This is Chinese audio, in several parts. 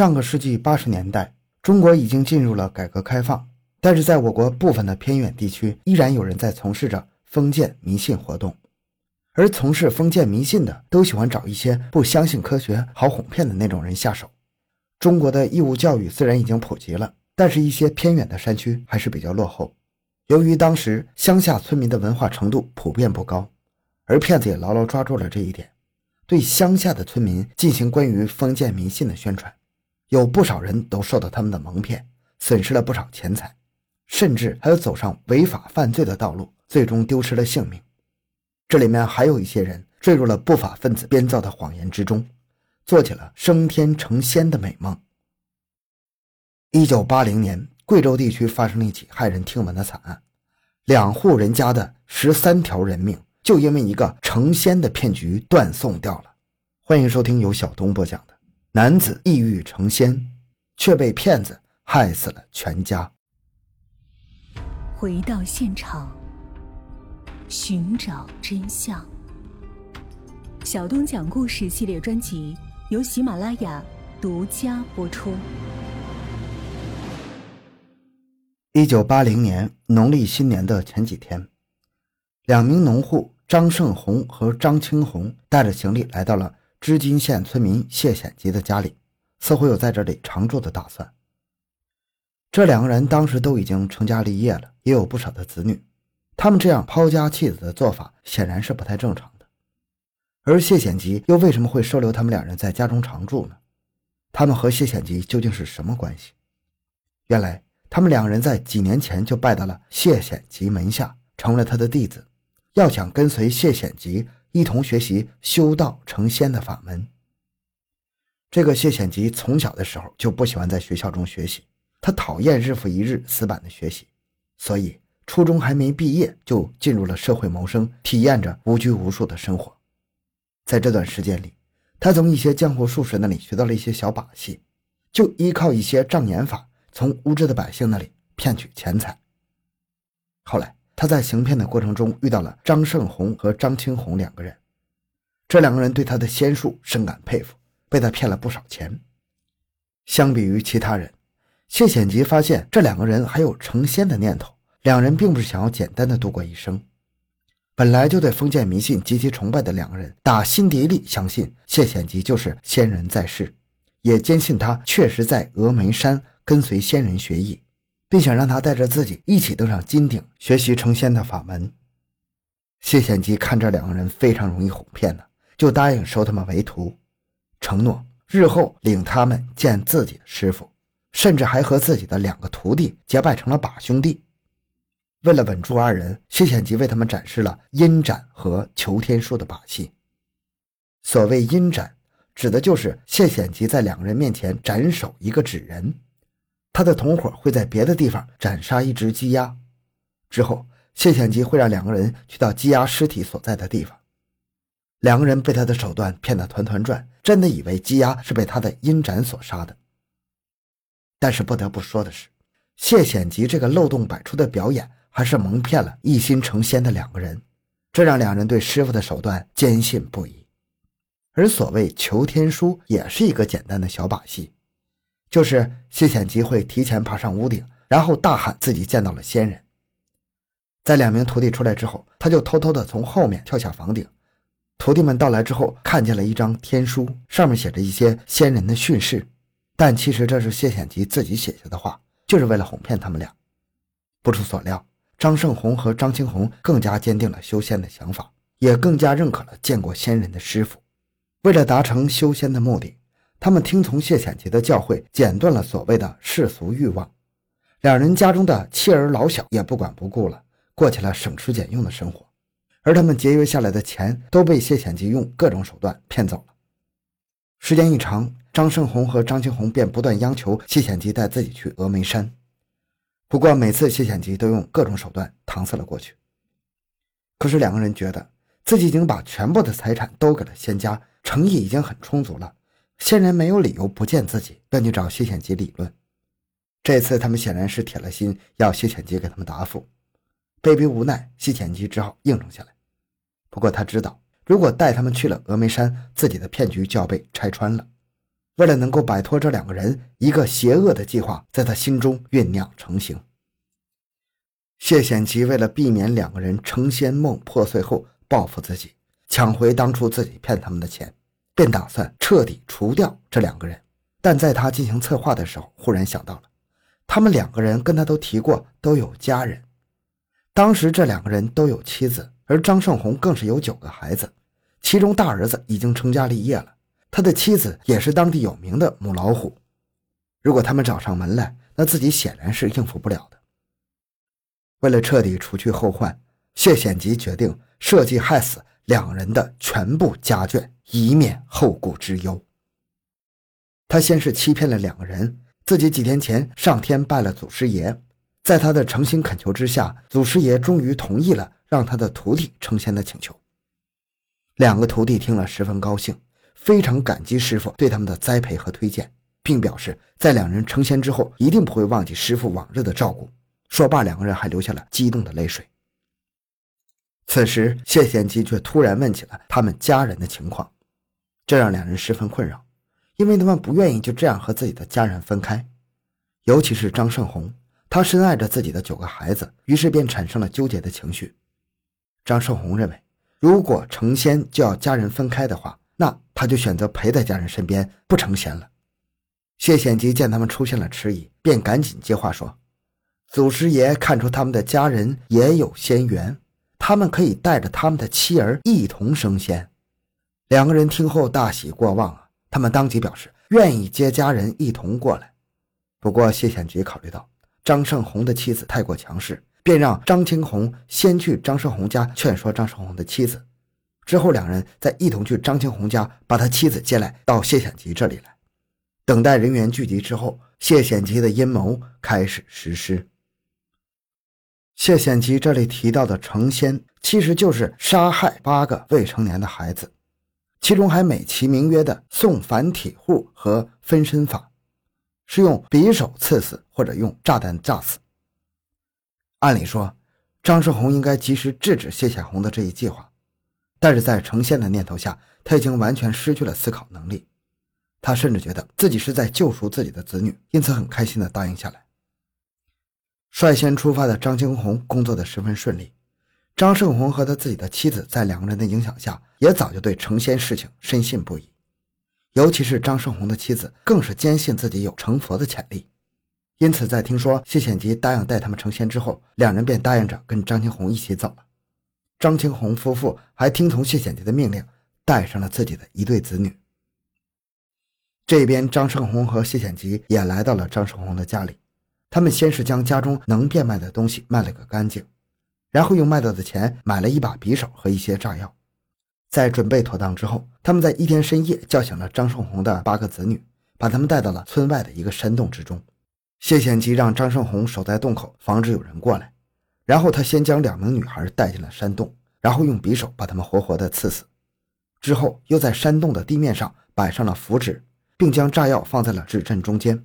上个世纪八十年代，中国已经进入了改革开放，但是在我国部分的偏远地区，依然有人在从事着封建迷信活动。而从事封建迷信的，都喜欢找一些不相信科学、好哄骗的那种人下手。中国的义务教育虽然已经普及了，但是一些偏远的山区还是比较落后。由于当时乡下村民的文化程度普遍不高，而骗子也牢牢抓住了这一点，对乡下的村民进行关于封建迷信的宣传，有不少人都受到他们的蒙骗，损失了不少钱财，甚至还有走上违法犯罪的道路，最终丢失了性命。这里面还有一些人坠入了不法分子编造的谎言之中，做起了升天成仙的美梦。一九八零年，贵州地区发生了一起骇人听闻的惨案，两户人家的十三条人命就因为一个成仙的骗局断送掉了。欢迎收听由小东播讲的《男子意欲成仙，却被骗子害死了全家》。回到现场。寻找真相。小东讲故事系列专辑由喜马拉雅独家播出。一九八零年农历新年的前几天，两名农户张胜红和张青红带着行李来到了织金县村民谢显吉的家里，似乎有在这里常住的打算。这两个人当时都已经成家立业了，也有不少的子女。他们这样抛家弃子的做法显然是不太正常的，而谢显吉又为什么会收留他们两人在家中常住呢？他们和谢显吉究竟是什么关系？原来他们两人在几年前就拜到了谢显吉门下，成了他的弟子，要想跟随谢显吉一同学习修道成仙的法门。这个谢显吉从小的时候就不喜欢在学校中学习，他讨厌日复一日死板的学习，所以。初中还没毕业，就进入了社会谋生，体验着无拘无束的生活。在这段时间里，他从一些江湖术士那里学到了一些小把戏，就依靠一些障眼法，从无知的百姓那里骗取钱财。后来，他在行骗的过程中遇到了张胜红和张青红两个人，这两个人对他的仙术深感佩服，被他骗了不少钱。相比于其他人，谢显吉发现这两个人还有成仙的念头。两人并不是想要简单的度过一生，本来就对封建迷信极其崇拜的两个人，打心底里相信谢显吉就是仙人在世，也坚信他确实在峨眉山跟随仙人学艺，并想让他带着自己一起登上金顶学习成仙的法门。谢显吉看这两个人非常容易哄骗呢，就答应收他们为徒，承诺日后领他们见自己的师傅，甚至还和自己的两个徒弟结拜成了把兄弟。为了稳住二人，谢显吉为他们展示了阴斩和求天术的把戏。所谓阴斩，指的就是谢显吉在两个人面前斩首一个纸人，他的同伙会在别的地方斩杀一只鸡鸭，之后谢显吉会让两个人去到鸡鸭尸体所在的地方。两个人被他的手段骗得团团转，真的以为鸡鸭是被他的阴斩所杀的。但是不得不说的是，谢显吉这个漏洞百出的表演。还是蒙骗了一心成仙的两个人，这让两人对师傅的手段坚信不疑。而所谓求天书，也是一个简单的小把戏，就是谢显吉会提前爬上屋顶，然后大喊自己见到了仙人。在两名徒弟出来之后，他就偷偷的从后面跳下房顶。徒弟们到来之后，看见了一张天书，上面写着一些仙人的训示，但其实这是谢显吉自己写下的话，就是为了哄骗他们俩。不出所料。张胜红和张青红更加坚定了修仙的想法，也更加认可了见过仙人的师傅。为了达成修仙的目的，他们听从谢显吉的教诲，剪断了所谓的世俗欲望。两人家中的妻儿老小也不管不顾了，过起了省吃俭用的生活。而他们节约下来的钱都被谢显吉用各种手段骗走了。时间一长，张胜红和张青红便不断央求谢显吉带自己去峨眉山。不过每次谢显吉都用各种手段搪塞了过去。可是两个人觉得自己已经把全部的财产都给了仙家，诚意已经很充足了，仙人没有理由不见自己，便去找谢显吉理论。这次他们显然是铁了心要谢显吉给他们答复，被逼无奈，谢显吉只好应承下来。不过他知道，如果带他们去了峨眉山，自己的骗局就要被拆穿了。为了能够摆脱这两个人，一个邪恶的计划在他心中酝酿成型。谢显吉为了避免两个人成仙梦破碎后报复自己，抢回当初自己骗他们的钱，便打算彻底除掉这两个人。但在他进行策划的时候，忽然想到了，他们两个人跟他都提过都有家人。当时这两个人都有妻子，而张胜红更是有九个孩子，其中大儿子已经成家立业了，他的妻子也是当地有名的母老虎。如果他们找上门来，那自己显然是应付不了的。为了彻底除去后患，谢显吉决定设计害死两人的全部家眷，以免后顾之忧。他先是欺骗了两个人，自己几天前上天拜了祖师爷。在他的诚心恳求之下，祖师爷终于同意了让他的徒弟成仙的请求。两个徒弟听了十分高兴，非常感激师傅对他们的栽培和推荐，并表示在两人成仙之后一定不会忘记师傅往日的照顾。说罢，两个人还流下了激动的泪水。此时，谢贤基却突然问起了他们家人的情况，这让两人十分困扰，因为他们不愿意就这样和自己的家人分开，尤其是张胜红。他深爱着自己的九个孩子，于是便产生了纠结的情绪。张胜红认为，如果成仙就要家人分开的话，那他就选择陪在家人身边，不成仙了。谢显吉见他们出现了迟疑，便赶紧接话说：“祖师爷看出他们的家人也有仙缘，他们可以带着他们的妻儿一同升仙。”两个人听后大喜过望啊，他们当即表示愿意接家人一同过来。不过谢显吉考虑到。张胜红的妻子太过强势，便让张青红先去张胜红家劝说张胜红的妻子，之后两人再一同去张青红家把他妻子接来到谢显吉这里来。等待人员聚集之后，谢显吉的阴谋开始实施。谢显吉这里提到的成仙，其实就是杀害八个未成年的孩子，其中还美其名曰的送反体户和分身法。是用匕首刺死，或者用炸弹炸死。按理说，张世红应该及时制止谢显红的这一计划，但是在成仙的念头下，他已经完全失去了思考能力。他甚至觉得自己是在救赎自己的子女，因此很开心的答应下来。率先出发的张青红工作的十分顺利，张胜红和他自己的妻子在两个人的影响下，也早就对成仙事情深信不疑。尤其是张胜红的妻子，更是坚信自己有成佛的潜力，因此在听说谢显吉答应带他们成仙之后，两人便答应着跟张青红一起走了。张青红夫妇还听从谢显吉的命令，带上了自己的一对子女。这边张胜红和谢显吉也来到了张胜红的家里，他们先是将家中能变卖的东西卖了个干净，然后用卖到的钱买了一把匕首和一些炸药。在准备妥当之后，他们在一天深夜叫醒了张胜红的八个子女，把他们带到了村外的一个山洞之中。谢显吉让张胜红守在洞口，防止有人过来。然后他先将两名女孩带进了山洞，然后用匕首把他们活活的刺死。之后又在山洞的地面上摆上了符纸，并将炸药放在了纸阵中间。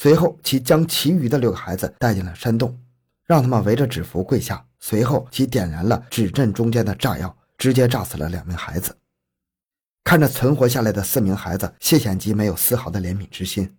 随后，其将其余的六个孩子带进了山洞，让他们围着纸符跪下。随后，其点燃了纸阵中间的炸药。直接炸死了两名孩子。看着存活下来的四名孩子，谢显吉没有丝毫的怜悯之心，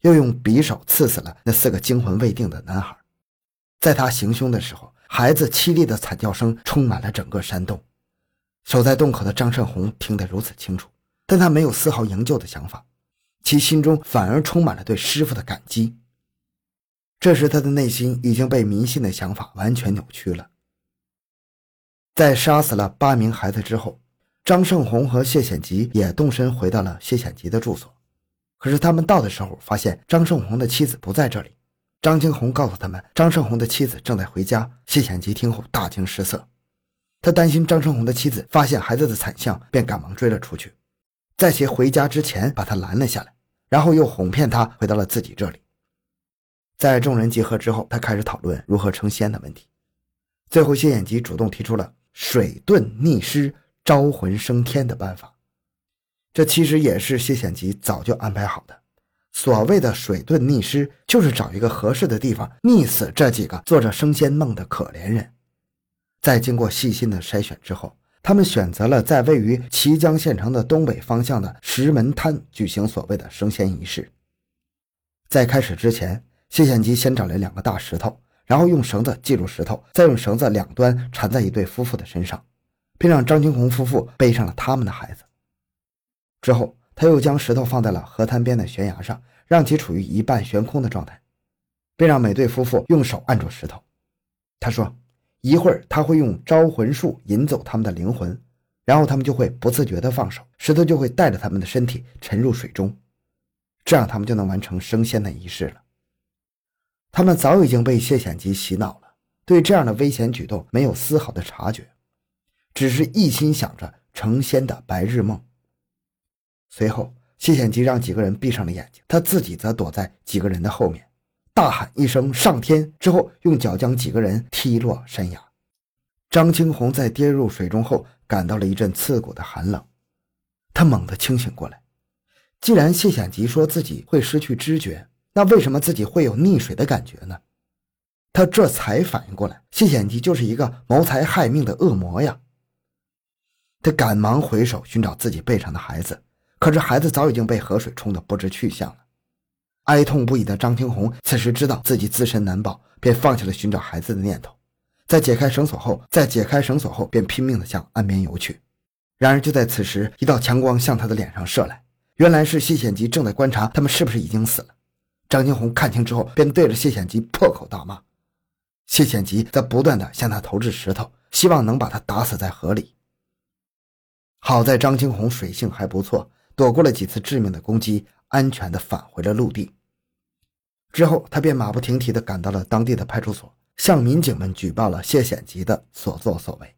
又用匕首刺死了那四个惊魂未定的男孩。在他行凶的时候，孩子凄厉的惨叫声充满了整个山洞。守在洞口的张胜红听得如此清楚，但他没有丝毫营救的想法，其心中反而充满了对师傅的感激。这时，他的内心已经被迷信的想法完全扭曲了。在杀死了八名孩子之后，张胜红和谢显吉也动身回到了谢显吉的住所。可是他们到的时候，发现张胜红的妻子不在这里。张青红告诉他们，张胜红的妻子正在回家。谢显吉听后大惊失色，他担心张胜红的妻子发现孩子的惨相，便赶忙追了出去，在其回家之前把他拦了下来，然后又哄骗他回到了自己这里。在众人集合之后，他开始讨论如何成仙的问题。最后，谢显吉主动提出了。水遁溺尸、招魂升天的办法，这其实也是谢显吉早就安排好的。所谓的水遁溺尸，就是找一个合适的地方溺死这几个做着升仙梦的可怜人。在经过细心的筛选之后，他们选择了在位于綦江县城的东北方向的石门滩举行所谓的升仙仪式。在开始之前，谢显吉先找来两个大石头，然后用绳子系住石头，再用绳子两端缠在一对夫妇的身上，并让张金红夫妇背上了他们的孩子。之后，他又将石头放在了河滩边的悬崖上，让其处于一半悬空的状态，并让每对夫妇用手按住石头。他说。一会儿他会用招魂术引走他们的灵魂，然后他们就会不自觉地放手，石头就会带着他们的身体沉入水中，这样他们就能完成升仙的仪式了。他们早已经被谢显吉洗脑了，对这样的危险举动没有丝毫的察觉，只是一心想着成仙的白日梦。随后，谢显吉让几个人闭上了眼睛，他自己则躲在几个人的后面。大喊一声“上天”之后，用脚将几个人踢落山崖。张青红在跌入水中后，感到了一阵刺骨的寒冷，他猛地清醒过来。既然谢显吉说自己会失去知觉，那为什么自己会有溺水的感觉呢？他这才反应过来，谢显吉就是一个谋财害命的恶魔呀。他赶忙回首寻找自己背上的孩子，可是孩子早已经被河水冲得不知去向了。哀痛不已的张青红此时知道自己自身难保，便放弃了寻找孩子的念头。在解开绳索后，在解开绳索后，便拼命地向岸边游去。然而就在此时，一道强光向他的脸上射来，原来是谢显吉正在观察他们是不是已经死了。张青红看清之后，便对着谢显吉破口大骂。谢显吉则不断地向他投掷石头，希望能把他打死在河里。好在张青红水性还不错，躲过了几次致命的攻击。安全的返回了陆地。之后，他便马不停蹄地赶到了当地的派出所，向民警们举报了谢显吉的所作所为。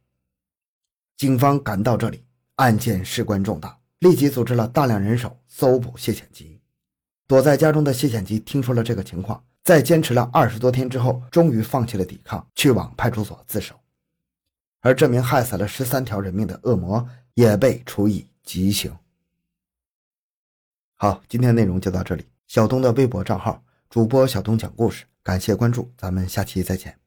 警方赶到这里，案件事关重大，立即组织了大量人手搜捕谢显吉。躲在家中的谢显吉听说了这个情况，在坚持了二十多天之后，终于放弃了抵抗，去往派出所自首。而这名害死了十三条人命的恶魔，也被处以极刑。好，今天内容就到这里。小东的微博账号主播小东讲故事，感谢关注，咱们下期再见。